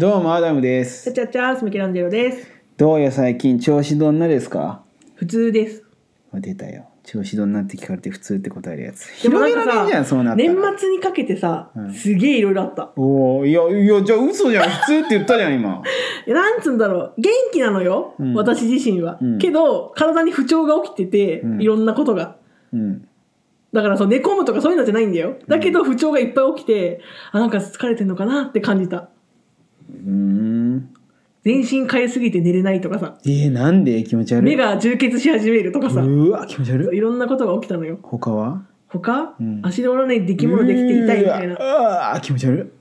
どうもアダムですちゃちゃちゃースミケランジェロです。どうよ最近調子どんなですか？普通です。出たよ調子どんなって聞かれて普通って答えるやつ広げられんじゃんそうなったら年末にかけてさ、うんすげえいろいろあった。おおいやいやじゃあ嘘じゃん普通って言ったじゃん今 いやなんつうんだろう、元気なのよ、うん私自身は。うんけど、体に不調が起きてて、うんいろんなことが。うんだからそう寝込むとかそういうのじゃないんだよ。だけど不調がいっぱい起きて、あ、なんか疲れてんのかなって感じた。うーん。全身変えすぎて寝れないとかさ、えー、なんで？気持ち悪い。目が充血し始めるとかさ、うわ気持ち悪い。いろんなことが起きたのよ。他は？他、うん。足で折らない出来物できて痛いみたいうな。わあ気持ち悪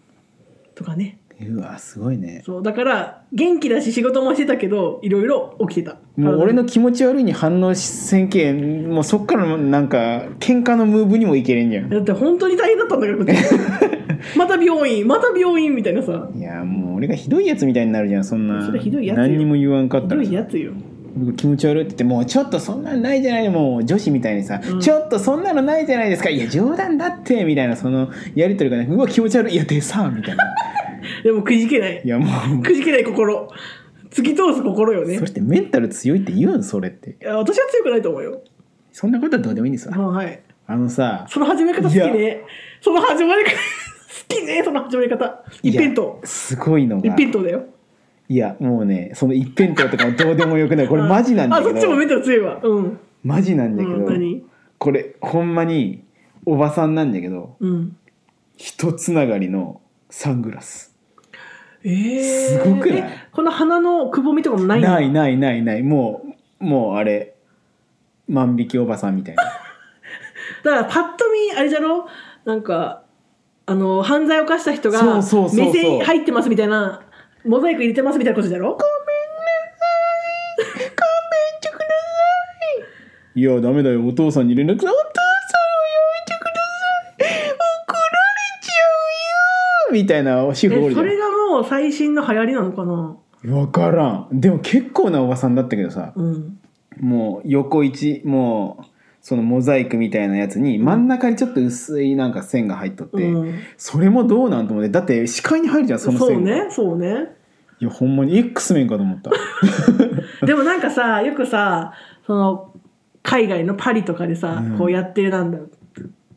とかね。いうわすごいね。そうだから元気だし仕事もしてたけどいろいろ起きてた。もう俺の気持ち悪いに反応せんけんもうそっからのなんか喧嘩のムーブにもいけれんじゃん。だって本当に大変だったんだからこっち また病院また病院みたいなさ。いやもう俺がひどいやつみたいになるじゃんそんな。それひどいやつよ。何にも言わんかっひどたらいやつよ。僕気持ち悪いって言ってもうちょっとそんなのないじゃないもう女子みたいにさ、うん。ちょっとそんなのないじゃないですか。いや冗談だってみたいなそのやり取りがねうわ気持ち悪いいやでさみたいな。でもくじけない。いやもう。くじけない心。突き通す心よね。それってメンタル強いって言うんそれって。いや私は強くないと思うよ。そんなことはどうでもいいんですわ。あはい。あのさその始め方好きね。その始まり方好きねその始まり方。一辺倒すごいの一が辺倒だよ。いやもうねその一辺倒とかもどうでもよくない。これマジなんだけあそっちもメンどタル強いわうん。マジなんだけど、うん何？これほんまにおばさんなんだけどうん。一つながりのサングラス。えー、すごくない？えこの鼻のくぼみとかもないないないないない。もうもうあれ万引きおばさんみたいな。だからパッと見あれじゃろ？なんかあの犯罪を犯した人が目線入ってますみたいなモザイク入れてますみたいなことじゃろ？いやダメだよお父さんに連絡さお父さんをやめてください怒られちゃうよみたいな主婦それがもう最新の流行りなのかな分からんでも結構なおばさんだったけどさうんもう横一もうそのモザイクみたいなやつに真ん中にちょっと薄いなんか線が入っとって、うん、それもどうなんと思ってだって視界に入るじゃんその線が。そうねそうね。いやほんまに X メンかと思った。でもなんかさよくさその海外のパリとかでさ、うん。こうやってるなんだ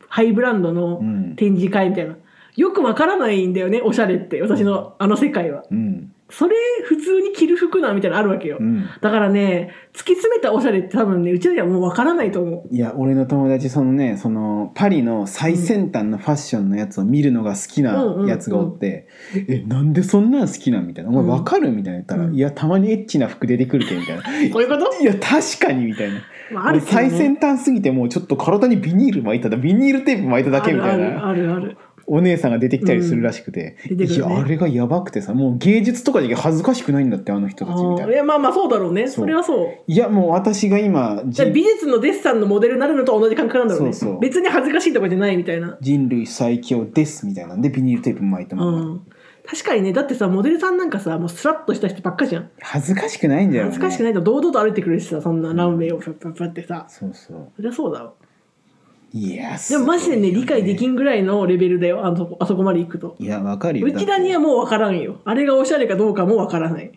ハイブランドのうん。展示会みたいな、よくわからないんだよねおしゃれって私のあの世界は。うんそれ普通に着る服なみたいなのあるわけよ、うん。だからね突き詰めたおしゃれって多分ねうちらにはもうわからないと思いや俺の友達そのねそのパリの最先端のファッションのやつを見るのが好きなやつがおって「えなんでそんなん好きなん?」みたいな「お前わかる?」みたいな言ったら「うん。いやたまにエッチな服出てくるけ」みたいな「うこういうこと？いや確かに」みたいな。まあね。最先端すぎてもうちょっと体にビニール巻いただビニールテープ巻いただけみたいな。あるあるあるお姉さんが出てきたりするらしくて、うん。出てね。いやあれがやばくてさもう芸術とかで恥ずかしくないんだってあの人たちみたいな。いやまあまあそうだろうね。それはそう。いやもう私が今じゃあ美術のデッサンのモデルになるのと同じ感覚なんだろうね。そうそう。別に恥ずかしいとかじゃないみたいな。人類最強ですみたいな。んでビニールテープ巻いたうまま、ん。確かにねだってさモデルさんなんかさもうスラッとした人ばっかじゃん。恥ずかしくないんだよね。恥ずかしくないと堂々と歩いてくるしさそんなランウェイをパッパッパってさ。そうそう。そりゃそうだわいやでもマジでね理解できんんぐらいのレベルだよ。あそこあそこまで行くと。いやわかるよ。うちらにはもう分からんよ。あれがおしゃれかどうかも分からない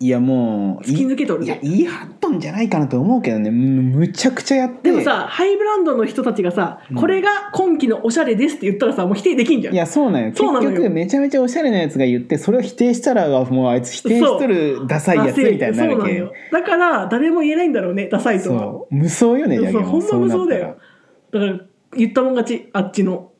いやもう突き抜けとる。いや言い張っとんじゃないかなと思うけどね。むむちゃくちゃやって。でもさハイブランドの人たちがさ、うん。これが今季のおしゃれですって言ったらさもう否定できんじゃん。いやそうなんよ。結局めちゃめちゃおしゃれなやつが言ってそれを否定したらもうあいつ否定しとるダサいやつみたいになるけん。そうなのよ。だから誰も言えないんだろうね。ダサいとは。そう。無双よねじゃけそうほんま無双だよ。らだから言ったもん勝ちあっちの。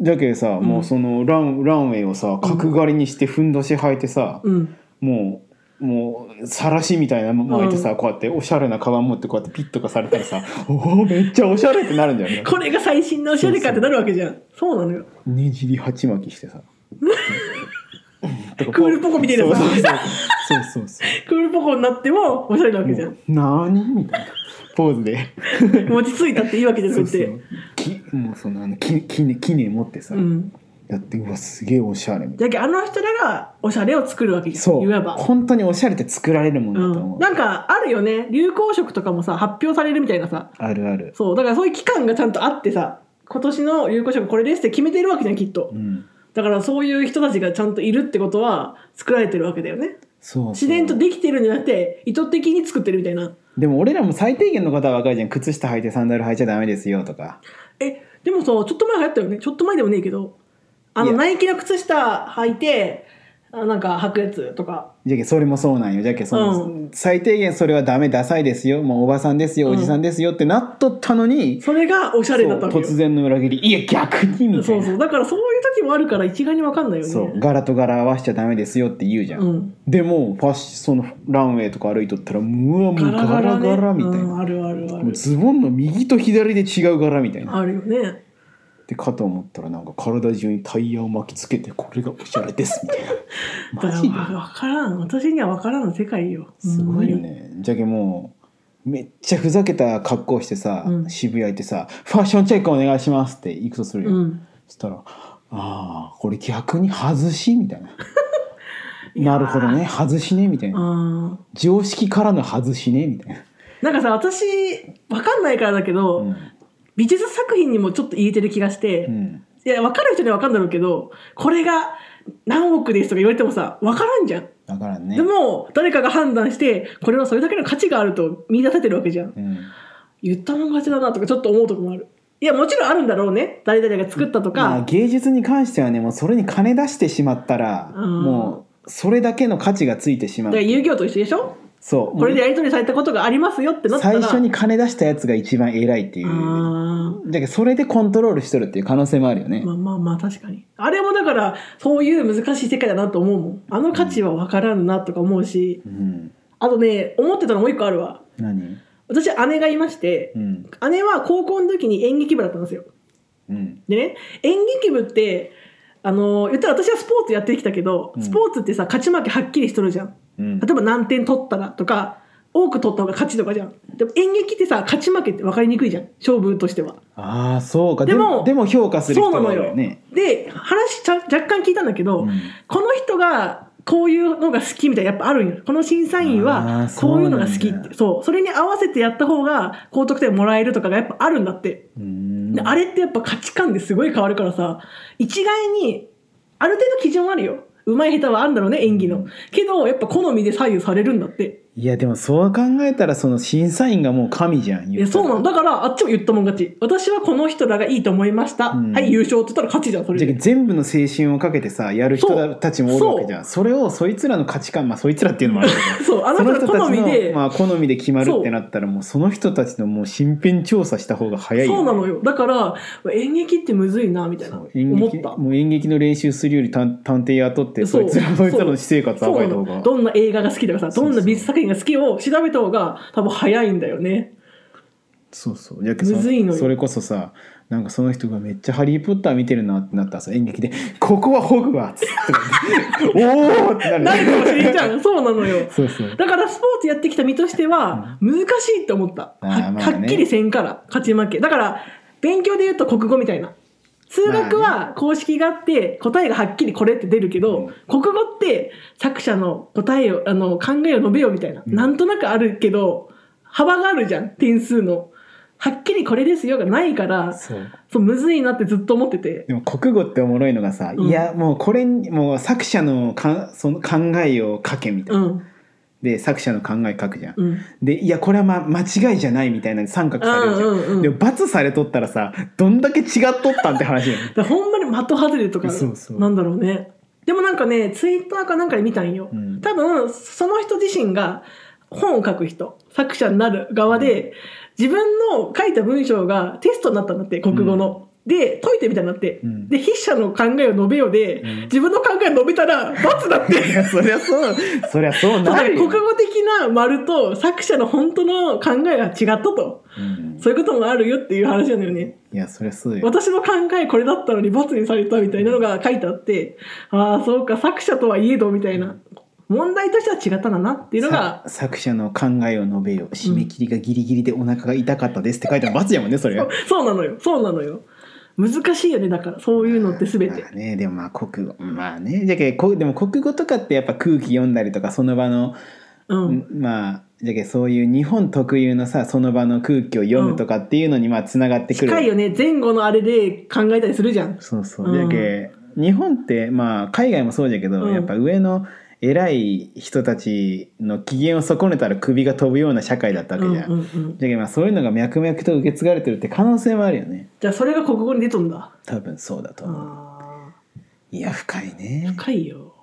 じゃけさ、もうそのランランウェイをさ角刈りにしてふんどし履いてさ、うん。もうもうさらしみたいなの巻いてさ、うん。こうやっておしゃれなカバン持ってこうやってピッとかされたらさ おおめっちゃおしゃれってなるんだよね。これが最新のおしゃれかってなるわけじゃん。そうなのよ。ねじり鉢巻きしてさ。クールポコみたいなさそうそうそう。そうそうクールポコになってもおしゃれなわけじゃん。なーにみたいなポーズで。餅ついたっていいわけじゃなくて。きもうそのあのききねきね持ってさ、うん。やってうわすげえおしゃれみたいじゃけあの人らがおしゃれを作るわけじゃん。なそう。いわば本当におしゃれって作られるもんだと思う、う。ん、なんかあるよね。流行色とかもさ発表されるみたいなさ。あるある。そう。だからそういう期間がちゃんとあってさ今年の流行色これですって決めてるわけじゃんきっと。うん。だからそういう人たちがちゃんといるってことは作られてるわけだよねそうそう。自然とできてるんじゃなくて意図的に作ってるみたいな。でも俺らも最低限のことは分かるじゃん。靴下履いてサンダル履いちゃダメですよとか。えでもさちょっと前流行ったよね。ちょっと前でもねえけど。あのいや。ナイキの靴下履いてあなんか履くやつとか。じゃけそれもそうなんよ。じゃけその、う最低限それはダメダサいですよ。もうおばさんですよ。うん。おじさんですよ。ってなっとったのに、それがおしゃれだったわけよそう突然の裏切り。いや逆にみたそいうな。そうだからそういう時もあるから一概に分かんないよね。そう。柄と柄合わせちゃダメですよって言うじゃん、うん。でもファッシそのランウェイとか歩いとったらうわもうガラガラねガラガラみたいな、うんあるあるある。もうズボンの右と左で違う柄みたいな。あるよねでかと思ったらなんか体中にタイヤを巻きつけてこれがおしゃれですみたいな。マジで？分からん。私には分からん世界よ。すごいよね。じゃけもうめっちゃふざけた格好してさ、うん。渋谷行ってさ「ファッションチェックお願いします」って行くとするよ、うん。そしたら「ああこれ逆に外し」みたいな 「なるほどね。外しね」みたいな。あ「常識からの外しね」みたいな。ーなんかさ私分かんないからだけど、うん美術作品にもちょっと言えてる気がして、うん。いや分かる人には分かるんだろうけどこれが何億ですとか言われてもさ分からんじゃん、だからんね。でも誰かが判断してこれはそれだけの価値があると見出せてるわけじゃん。うん。言ったもん勝ちだなとかちょっと思うとこもある。いやもちろんあるんだろうね。誰々が作ったとか、まあ、芸術に関してはねもうそれに金出してしまったら、うん。もうそれだけの価値がついてしまう。だから遊戯王と一緒でしょ？そう。これでやり取りされたことがありますよってなったら。最初に金出したやつが一番偉いっていう。だけどそれでコントロールしとるっていう可能性もあるよね、まあまあまあ確かに。あれもだからそういう難しい世界だなと思うもん。あの価値は分からんなとか思うし。うん、あとね思ってたのもう一個あるわ。何？私姉がいましてうん。姉は高校の時に演劇部だったんですよ。うん。でね演劇部ってあの言ったら私はスポーツやってきたけど、うん。スポーツってさ勝ち負けはっきりしとるじゃんうん。例えば何点取ったらとか多く取った方が勝ちとかじゃん。でも演劇ってさ勝ち負けって分かりにくいじゃん。勝負としては。ああそうか。ででももでも評価する人がそうなのよ、で話ちゃ若干聞いたんだけど、うん。この人がこういうのが好きみたいなやっぱあるんよ。この審査員あはーこういうのが好きって。そう。それに合わせてやった方が高得点もらえるとかがやっぱあるんだって。あれってやっぱ価値観ですごい変わるからさ一概にある程度基準はあるよ上手い下手はあるんだろうね演技の。けどやっぱ好みで左右されるんだって。いやでもそう考えたらその審査員がもう神じゃんいやそうなのだからあっちも言ったもん勝ち。私はこの人らがいいと思いました、うん。はい優勝って言ったら勝ちじゃんそれじゃ全部の青春をかけてさやる人たちもおるわけじゃん。それをそいつらの価値観まあそいつらっていうのもあるけど。そうあそのの人の人たちの好みで、まあ、好みで決まるってなったらもうその人たちのもう身辺調査した方が早いそうなのよ。だから演劇ってむずいなみたいな。演劇思った。もう演劇の練習するより探探偵雇ってそいつらそいつらの私生活暴いた方が。のどんな映画が好きとかさどんな美術作品が好きを調べた方が多分早いんだよね。そうそう。やけそむずいのよ。それこそさなんかその人がめっちゃ「ハリー・ポッター」見てるなってなったらさ演劇で「ここはホグワーツ」とか言って「おお!」ってなる。なるかもしれんじゃん。そうなのよ。そうそう。だからスポーツやってきた身としては難しいって思った、あーはまあね。はっきりせんから勝ち負け。だから勉強で言うと国語みたいな数学は公式があって答えがはっきりこれって出るけど、国語って作者の答えをあの考えを述べようみたいな、うん。なんとなくあるけど幅があるじゃん点数の。はっきりこれですよがないからそう。むずいなってずっと思ってて。でも国語っておもろいのがさ、うん。いやもうこれにもう作者のかその考えを書けみたいうな、んで作者の考え書くじゃん、うん。でいやこれは、ま、間違いじゃないみたいな三角されるじゃん、うんうんうん。でも罰されとったらさどんだけ違っとったんって話やん だほんまに的外れとかなんだろうね。でもなんかねツイッターかなんかで見たんよ、うん。多分その人自身が本を書く人作者になる側で自分の書いた文章がテストになったんだって国語の。で解いてみたいになって、うん。で筆者の考えを述べようで、うん。自分の考えを述べたら罰だって。いやそりゃそう。そりゃそうなる国語的な丸と作者の本当の考えが違ったと。うん。そういうこともあるよっていう話なんだよね。いやそりゃそうよ。私の考えこれだったのに罰にされたみたいなのが書いてあって、ああそうか作者とはいえどみたいな。問題としては違ったんだなっていうのがさ作者の考えを述べよ締め切りがギリギリでお腹が痛かったですって書いてある罰やもんねそれ。そうなのよ。そうなのよ難しいよねだからそういうのって全て。まあねでもまあ国語まあね。じゃけこでも国語とかってやっぱ空気読んだりとかその場の、うん。まあじゃけそういう日本特有のさその場の空気を読むとかっていうのにまあつながってくる、近いよね前後のあれで考えたりするじゃん。そうそう。うんじゃけ日本ってまあ海外もそうだけど、うん。やっぱ上の偉い人たちの機嫌を損ねたら首が飛ぶような社会だったわけじゃん。うんうんうん。だけどまあそういうのが脈々と受け継がれてるって可能性もあるよね。じゃあそれが国語に出とんだ。多分そうだと思う。あいや深いね。ー深いよ